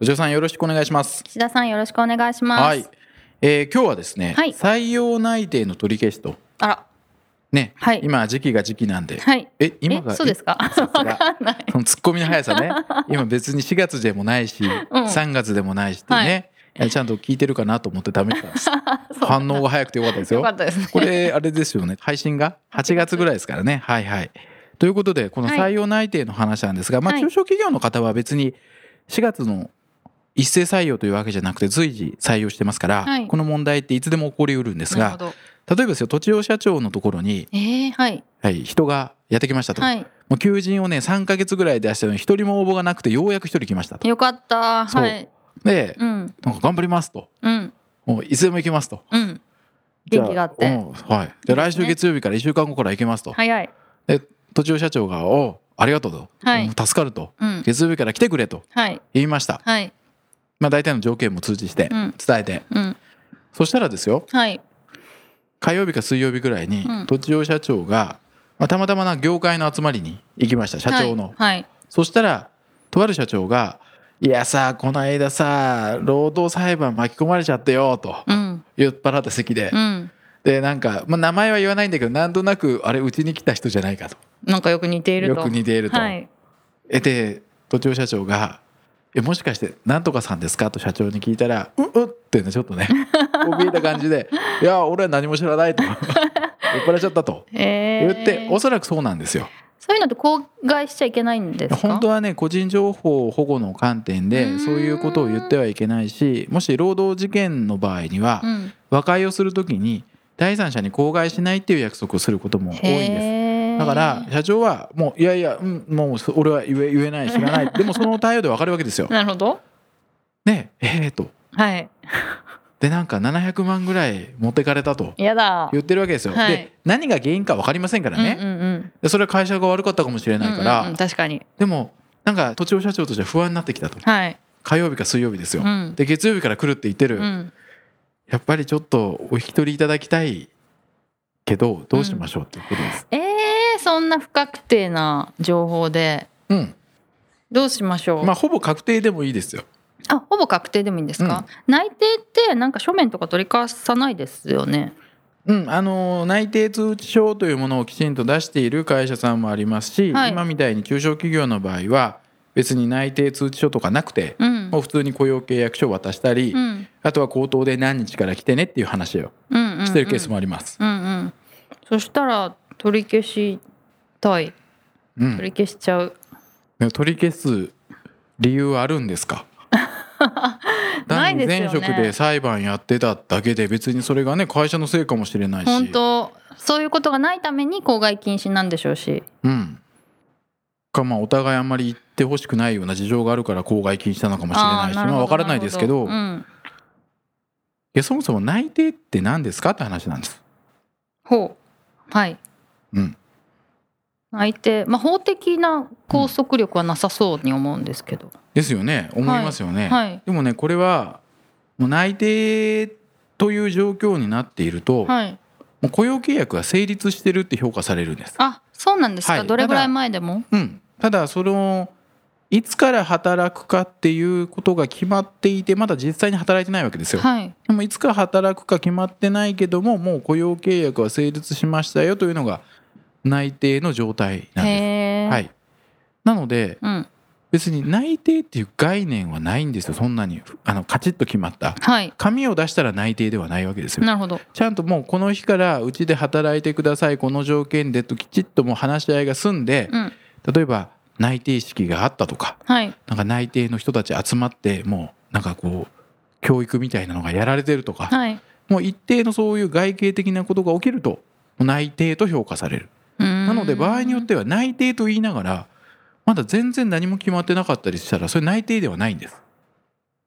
土地さんよろしくお願いします。岸田さんよろしくお願いします。はい、えー今日はですね、はい。採用内定の取り消しと。あら。ね、はい。今時期が時期なんで、はい。え今がえそうですか？かんない。そのツッコミの速さね。今別に4月でもないし、うん。3月でもないしってね、えちゃんと聞いてるかなと思って試したんです 反応が早くてよかったですよ。よかったですね。これあれですよね。配信が？8月ぐらいですからね。はいはい。ということでこの採用内定の話なんですが、まあはい。中小企業の方は別に4月の一斉採用というわけじゃなくて随時採用してますから、はい。この問題っていつでも起こりうるんですが例えばですよ土地用社長のところに、えー、はい。はい、人がやってきましたと、はい。もう求人をね3ヶ月ぐらい出したのに一人も応募がなくてようやく一人来ましたと。よかった。はい。で、うん。なんか頑張りますと。うん。もういつでも行けますと。うん。元気があって。はい、で来週月曜日から1週間後から行けますと、早い。で土地用社長が「おうありがとうと」はい。うん助かると、うん。月曜日から来てくれとはい。言いました、はいまあ、大体の条件も通知してうん。伝えて、うん。そしたらですよはい。火曜日か水曜日ぐらいにうん。土地用社長が、まあ、たまたまな業界の集まりに行きました社長の、はい。そしたらとある社長が「いやさこの間さ労働裁判巻き込まれちゃってよ」とうん。酔っ払った席で、うん。でなんか、まあ、名前は言わないんだけどなんとなくあれうちに来た人じゃないかと。なんかよく似ていると。よく似ていると。はい。えで土地社長が「えもしかしてなんとかさんですか?」と社長に聞いたら「うっうっ」ってねちょっとね 怯えた感じで「いや俺は何も知らない」と 酔っ払っちゃったとえー、言っておそらくそうなんですよ。そういうのって公害しちゃいけないんですか？本当はね個人情報保護の観点でんそういうことを言ってはいけないしもし労働事件の場合にはうん和解をするときに第三者に口外しないっていう約束をすることも多いんです。だから社長はもういやいや、うん、もうそ俺は言え言えない知らない。でもその対応でわかるわけですよ。なるほど。ねええー、と。はい。でなんか700万ぐらい持ってかれたとやだ。言ってるわけですよ。はい。で何が原因か分かりませんからね、うんうんうん。でそれは会社が悪かったかもしれないから、うんうんうん確かに。でもなんか土地社長としては不安になってきたと。はい。火曜日か水曜日ですよ。うん。で月曜日から来るって言ってる、うん。やっぱりちょっとお引き取りいただきたいけどどうしましょうっていうことです。えー、そんな不確定な情報でうん、どうしましょう、まあほぼ確定でもいいですよ。あほぼ確定でもいいんですか、内定ってなんか書面とか取り返さないですよね。うん、あの内定通知書というものをきちんと出している会社さんもありますし、はい。今みたいに中小企業の場合は別に内定通知書とかなくて、うん。もう普通に雇用契約書を渡したり、うん。あとは口頭で何日から来てねっていう話をうんうんうん。してるケースもあります。うんうん。そしたら取り消したい。うん。取り消しちゃう、取り消す理由はあるんですか？ないですよね。前職で裁判やってただけで別にそれがね会社のせいかもしれないし。本当。そういうことがないために公害禁止なんでしょうし。うん。かまあお互いあんまり言ってほしくないような事情があるから公害禁止なのかもしれないし。まあ分からないですけど。うん、いやそもそも内定って何ですかって話なんです。ほう。はい。うん、相手まあ法的な拘束力はなさそうに思うんですけど、ですよね。思いますよね。はい。でもねこれはもう内定という状況になっていると、はい。もう雇用契約が成立してるって評価されるんです。あそうなんですか、はい。どれぐらい前でも？うん、ただそのいつから働くかっていうことが決まっていてまだ実際に働いてないわけですよ。はい。でもいつから働くか決まってないけどももう雇用契約は成立しましたよというのが内定の状態なんです。はい、なのでうん。別に内定っていう概念はないんですよ。そんなにあのカチッと決まった。はい。紙を出したら内定ではないわけですよ。なるほど。ちゃんともうこの日からうちで働いてください。この条件でときちっともう話し合いが済んでうん。例えば内定式があったとかはい。なんか内定の人たち集まってもうなんかこう教育みたいなのがやられてるとかはい。もう一定のそういう外形的なことが起きると内定と評価されるななので場合によっては内定と言いながらまだ全然何も決まってなかったりしたらそれ内定ではないんです。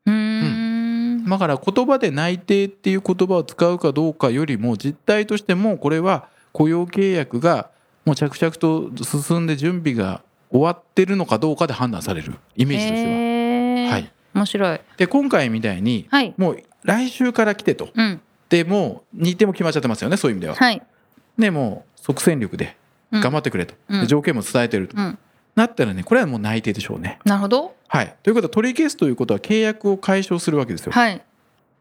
うん。だから言葉で内定っていう言葉を使うかどうかよりも実態としてもこれは雇用契約がもう着々と進んで準備が終わってるのかどうかで判断される。イメージとしては。へー。はい、面白い。で今回みたいにはい。もう来週から来てと。うん。でもう日程も決まっちゃってますよねそういう意味では。はい。でもう即戦力で。うん頑張ってくれと、条件も伝えてると、うん。なったらねこれはもう内定でしょうね。なるほど。はい、ということは取り消すということは契約を解消するわけですよ。はい。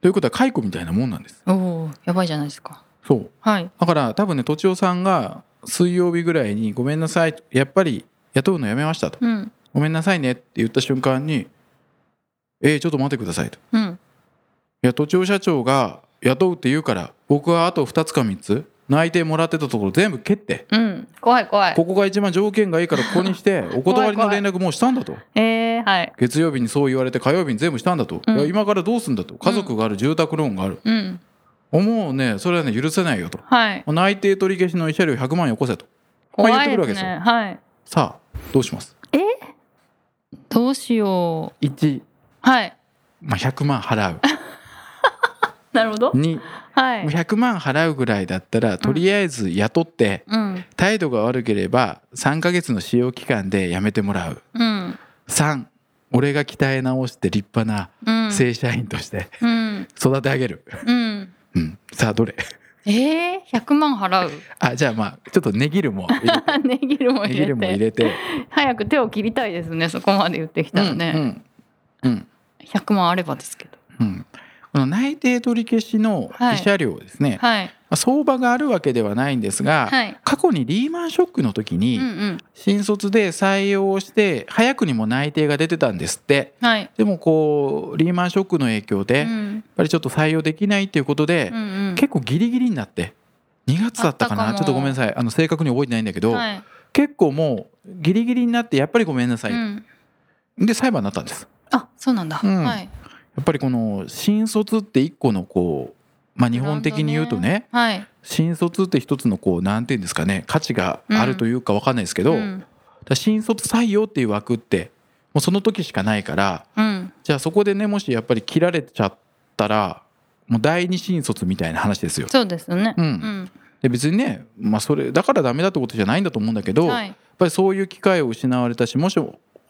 ということは解雇みたいなもんなんです。おおやばいじゃないですか。そう。はい。だから多分ねとちおさんが水曜日ぐらいに「ごめんなさいやっぱり雇うのやめました」と。うん「ごめんなさいね」って言った瞬間に「えー、ちょっと待ってください」と「うん。いや都庁社長が雇うって言うから僕はあと2つか3つ内定もらってたところ全部蹴って。うん。怖い怖い。ここが一番条件がいいからここにして お断りの連絡もうしたんだと。えー、はい。月曜日にそう言われて火曜日に全部したんだと、うん。いや今からどうすんだと。家族がある住宅ローンがある、うん。もうねそれはね許せないよと。はい。内定取り消しの慰謝料100万よこせと。まあ言ってくるわけですよ。ねはい。さあどうします？どうしよう。1、はい。まあ、100万払うなるほど。2はい。100万払うぐらいだったらとりあえず雇ってうん。態度が悪ければ3ヶ月の使用期間で辞めてもらう。うん。3俺が鍛え直して立派なうん。正社員としてうん。育て上げる、うん。うん、さあどれ？えー、100万払う？あじゃあまあちょっと値切るも入れて。ネギルも値切るも入れて。早く手を切りたいですねそこまで言ってきたらね、うんうん。100万あればですけど。うん、この内定取り消しの慰謝料ですね、はい。まあ相場があるわけではないんですが、はい。過去にリーマンショックの時に、新卒で採用して早くにも内定が出てたんですって。はい。でもこうリーマンショックの影響で、やっうんぱりちょっと採用できないっていうことで、結構ギリギリになって2月だったかな。ちょっとごめんなさい。あの正確に覚えてないんだけど、はい。結構もうギリギリになってやっぱりごめんなさい、うん、で裁判になったんです。あそうなんだ、うん。はいやっぱりこの新卒って一個のこうまあ日本的に言うとねはい。新卒って一つのこうなんていうんですかね価値があるというかわかんないですけど、うん。新卒採用っていう枠ってもうその時しかないからうん。じゃあそこでねもしやっぱり切られちゃったらもう第二新卒みたいな話ですよ。そうですよね。うん。で別にね、まあ、それだからダメだってことじゃないんだと思うんだけど、やっはいぱりそういう機会を失われたしもし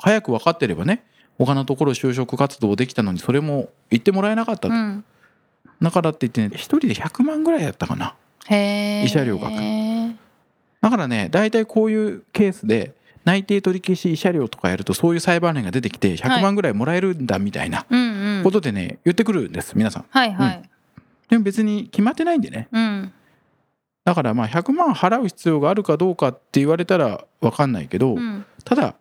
早く分かってればね他のところ就職活動できたのにそれも言ってもらえなかったと、うん。だからって言ってね一人で100万ぐらいやったかな。慰謝料額。うんだからね大体こういうケースで内定取り消し慰謝料とかやるとそういう裁判例が出てきて100万ぐらいもらえるんだみたいなうんことでね言ってくるんです皆さん。はいはい。でも別に決まってないんでね。うん。だからまあ100万払う必要があるかどうかって言われたら分かんないけど、うん。ただ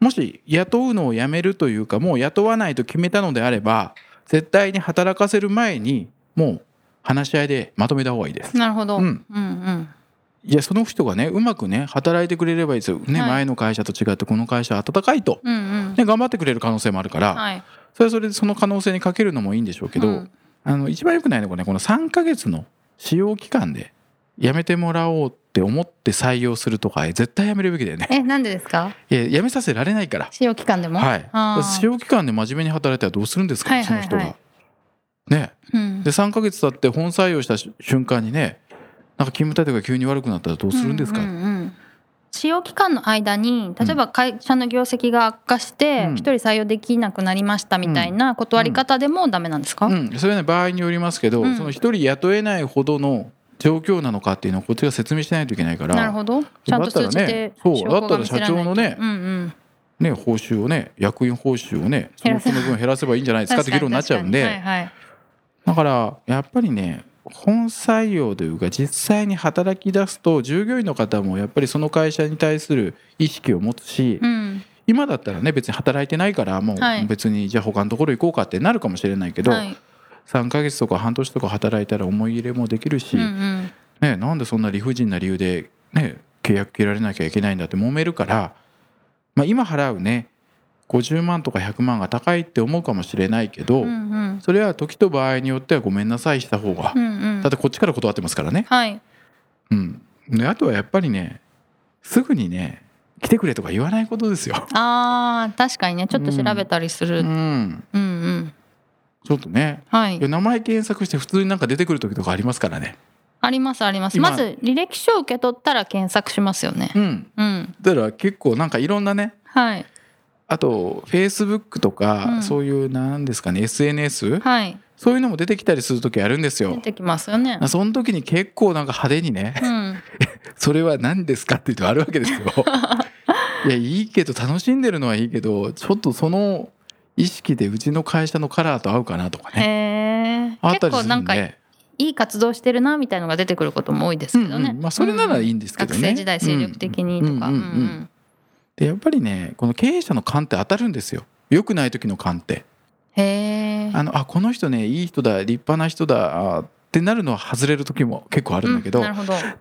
もし雇うのをやめるというかもう雇わないと決めたのであれば絶対に働かせる前にもう話し合いでまとめた方がいいです。なるほど、うん。うんうん。いやその人がねうまくね働いてくれればいいですよ、ねはい。前の会社と違ってこの会社は温かいと、うんうん。ね、頑張ってくれる可能性もあるから、はい。それはそれでその可能性にかけるのもいいんでしょうけど、うん。あの一番良くないのがねこの3ヶ月の使用期間で辞めてもらおうって思って採用するとか絶対やめるべきだよね。えなんでですか？いや辞めさせられないから。使用期間でも？はい。使用期間で真面目に働いたらどうするんですか、はいはいはい。その人が。ね。うん。で3ヶ月経って本採用した瞬間にねなんか勤務態度が急に悪くなったらどうするんですか、うんうんうん使用期間の間に例えば会社の業績が悪化してうん。一人採用できなくなりましたみたいな断り方でもダメなんですか、うん、それはね場合によりますけど、うん。その一人雇えないほどの状況なのかっていうのをこっちが説明しないといけないからなるほど。ちゃんと数値だったらでねそうだったら社長のねうんうん。ね報酬をね役員報酬をねその分減らせばいいんじゃないですかって議論になっちゃうんで、はいはい。だからやっぱりね本採用というか実際に働き出すと従業員の方もやっぱりその会社に対する意識を持つし、うん。今だったらね別に働いてないからもはい。う別にじゃあ他のところ行こうかってなるかもしれないけど、はい3ヶ月とか半年とか働いたら思い入れもできるし、うんうん。ね、なんでそんな理不尽な理由で、ね、契約切られなきゃいけないんだって揉めるから、まあ、今払うね50万とか100万が高いって思うかもしれないけど、うんうん。それは時と場合によってはごめんなさいした方が、うんうん。だってこっちから断ってますからね。はい。うん、であとはやっぱりねすぐにね来てくれとか言わないことですよ。あー確かにねちょっと調べたりする、うん、うんうんちょっとね。はい。名前検索して普通になんか出てくる時とかありますからね。ありますあります。今。まず履歴書を受け取ったら検索しますよね。うん。うん。だから結構なんかいろんなね。はい。あとフェイスブックとか、うん。そういうなんですかね SNS はい。そういうのも出てきたりする時あるんですよ。出てきますよね。その時に結構なんか派手にねうん。それは何ですかって言うとあるわけですよ。いやいいけど楽しんでるのはいいけどちょっとその意識でうちの会社のカラーと合うかなとかね。あったりする結構なんかいい活動してるなみたいのが出てくることも多いですけどね、うんうん。まあそれならいいんですけどね。学生時代精力的にとか、うんうんうん。うんでやっぱりねこの経営者の勘って当たるんですよ。良くない時の勘って。へえあのあこの人ねいい人だ立派な人だあってなるのは外れる時も結構あるんだけど、な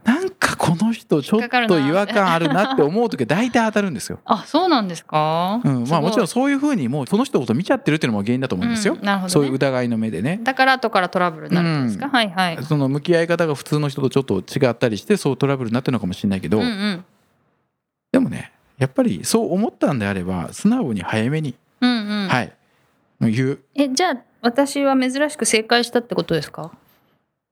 なんかこの人ちょっと違和感あるなって思う時は大体当たるんですよ。あそうなんですか、うん、まあもちろんんそういうふうにもうその人のこと見ちゃってるっていうのも原因だと思うんですよ。なるほど、ね、そういう疑いの目でね。だから後からトラブルになるんですか、うん。はいはい。その向き合い方が普通の人とちょっと違ったりしてそうトラブルになってるのかもしれないけど、でもねやっぱりそう思ったんであれば素直に早めに、うんうん。はい。言う。えじゃあ私は珍しく正解したってことですか？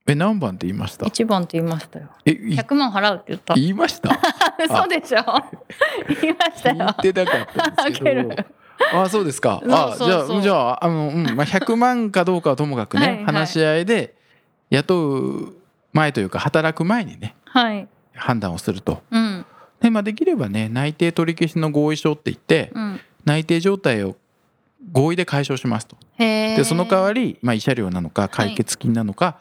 え何番って言いました？一番って言いましたよ。えい100万払うって言った。言いました？嘘でしょ。言いました言よってなかったんですけど。あそうですか。あじゃあじゃああの、うん。まあ、100万かどうかはともかくねはいはい。話し合いで雇う前というか働く前にねはい。判断をすると。うん。で、まあ、できればね内定取り消しの合意書って言ってうん。内定状態を合意で解消しますと。でその代わり、まあ、慰謝料なのか解決金なのか、もう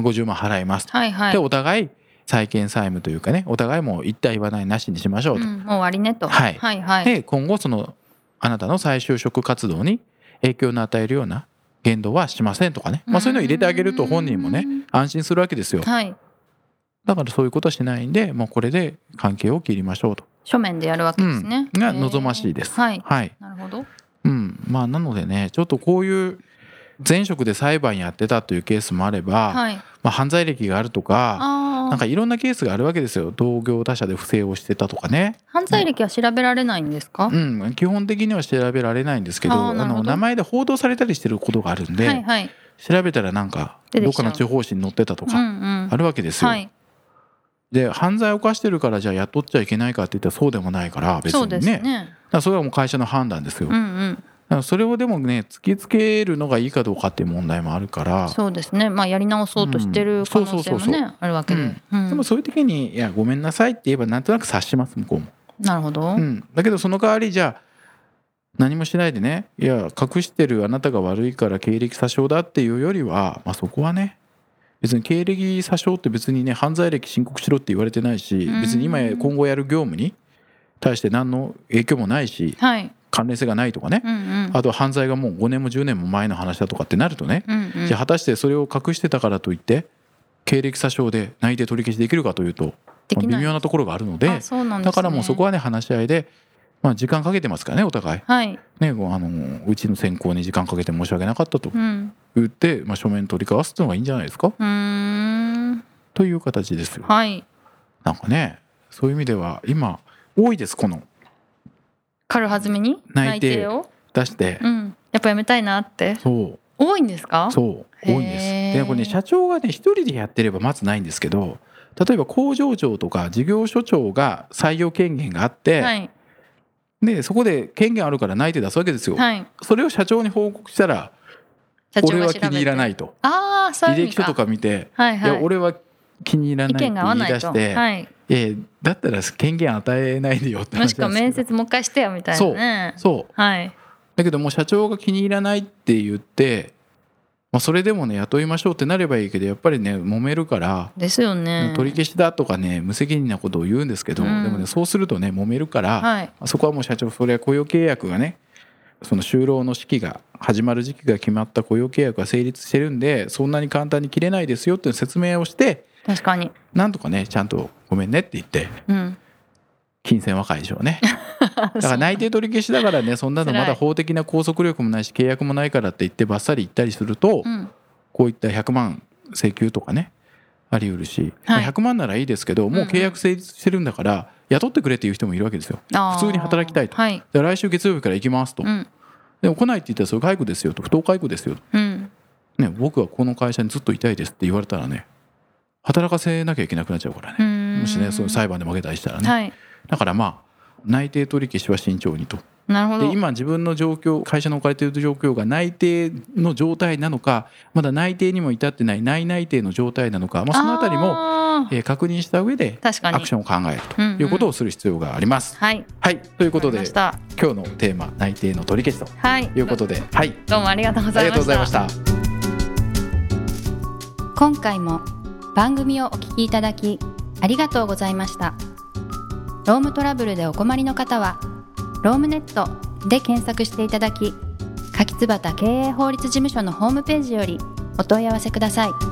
50万払います。とはいはい。でお互い債権債務というかねお互いもう言った言わないなしにしましょうと、うん、もう終わりねと。はい。はいはい。で今後そのあなたの再就職活動に影響の与えるような言動はしませんとかね、まあ、そういうのを入れてあげると本人もねうん安心するわけですよ。はい。だからそういうことはしないんでもうこれで関係を切りましょうと、書面でやるわけですね、うん、が望ましいです。はい。はい。なるほど。うん、まあなのでねちょっとこういう前職で裁判やってたというケースもあれば、はい。まあ、犯罪歴があるとかなんかいろんなケースがあるわけですよ。同業他社で不正をしてたとかね、犯罪歴は調べられないんですか、うん、基本的には調べられないんですけどあの名前で報道されたりしてることがあるんで、はいはい。調べたらなんかどっかの地方紙に載ってたとうんうかん。あるわけですよ。はい。で犯罪を犯してるからじゃあ雇っちゃいけないかって言ったらそうでもないから別そうですにね。だかねらそれはもう会社の判断ですよ。うんうんそれをでもね突きつけるのがいいかどうかっていう問題もあるから。そうですね。まあやり直そうとしてる可能性もうんそうそうそう。ねあるわけで、でもそういう時に「いやごめんなさい」って言えばなんとなく察します向こうも。なるほど、うん、だけどその代わりじゃあ何もしないでねいや隠してるあなたが悪いから経歴詐称だっていうよりは、まあ、そこはね別に経歴詐称って別にね犯罪歴申告しろって言われてないしうん。別に今や今後やる業務に対して何の影響もないしはい関連性がないとかね。うんうん。あと犯罪がもう5年も10年も前の話だとかってなるとね。うんうん。じゃあ果たしてそれを隠してたからといって経歴詐称で内定取り消しできるかというと微妙なところがあるのでね。だからもうそこはね話し合いで、まあ、時間かけてますからねお互い。はい。ね、あのうちの選考に時間かけて申し訳なかったとうん。言って、まあ、書面取り交わすっていうのがいいんじゃないですか。うーん。という形ですよ。はい。なんかねそういう意味では今多いですこの軽はずみに内定を出して、うん。やっぱやめたいなって。そう。多いんですか？そう。多いんです。でこれね社長がね一人でやってればまずないんですけど例えば工場長とか事業所長が採用権限があって、はい。でそこで権限あるから内定出すわけですよ。はい。それを社長に報告したら俺は気に入らないと。ああそう履歴書とか見て、はいはい。いや俺は気に入ら意ないって言い出して、はいええだったら権限与えないでよってもしくは面接もう一回してよみたいなね。そう。はい。だけどもう社長が気に入らないって言って、まあ、それでもね雇いましょうってなればいいけどやっぱりね揉めるから、ですよね。取り消しだとかね無責任なことを言うんですけど、うん。でもねそうするとね揉めるから、はい。そこはもう社長それは雇用契約がねその就労の時期が始まる時期が決まった雇用契約が成立してるんでそんなに簡単に切れないですよっていう説明をして確かに。なんとかねちゃんとごめんねって言ってうん。金銭和解でしょうね。だから内定取り消しだからねそんなのまだ法的な拘束力もないし契約もないからって言ってバッサリ言ったりするとうん。こういった100万請求とかねあり得るし、はい。まあ100万ならいいですけどもう契約成立してるんだから雇ってくれっていう人もいるわけですよ。普通に働きたいと。はい。で来週月曜日から行きますと、うん。でも来ないって言ったらそれ解雇ですよと。不当解雇ですよと。うん。ね、僕はこの会社にずっといたいですって言われたらね働かせなきゃいけなくなっちゃうからね。もしねその裁判で負けたりしたらね、はい。だからまあ内定取り消しは慎重にと。なるほど。で今自分の状況会社の置かれている状況が内定の状態なのかまだ内定にも至ってない内内定の状態なのか、まあ、そのあたりも、えー確認した上で確かに。アクションを考えるとうんうん。いうことをする必要があります。はい。はい。ということで今日のテーマ内定の取り消しはい。ということではい。どうもありがとうございありがとうましたございました。今回も番組をお聞きいただきありがとうございました。ロームトラブルでお困りの方はロームネットで検索していただき柿椿経営法律事務所のホームページよりお問い合わせください。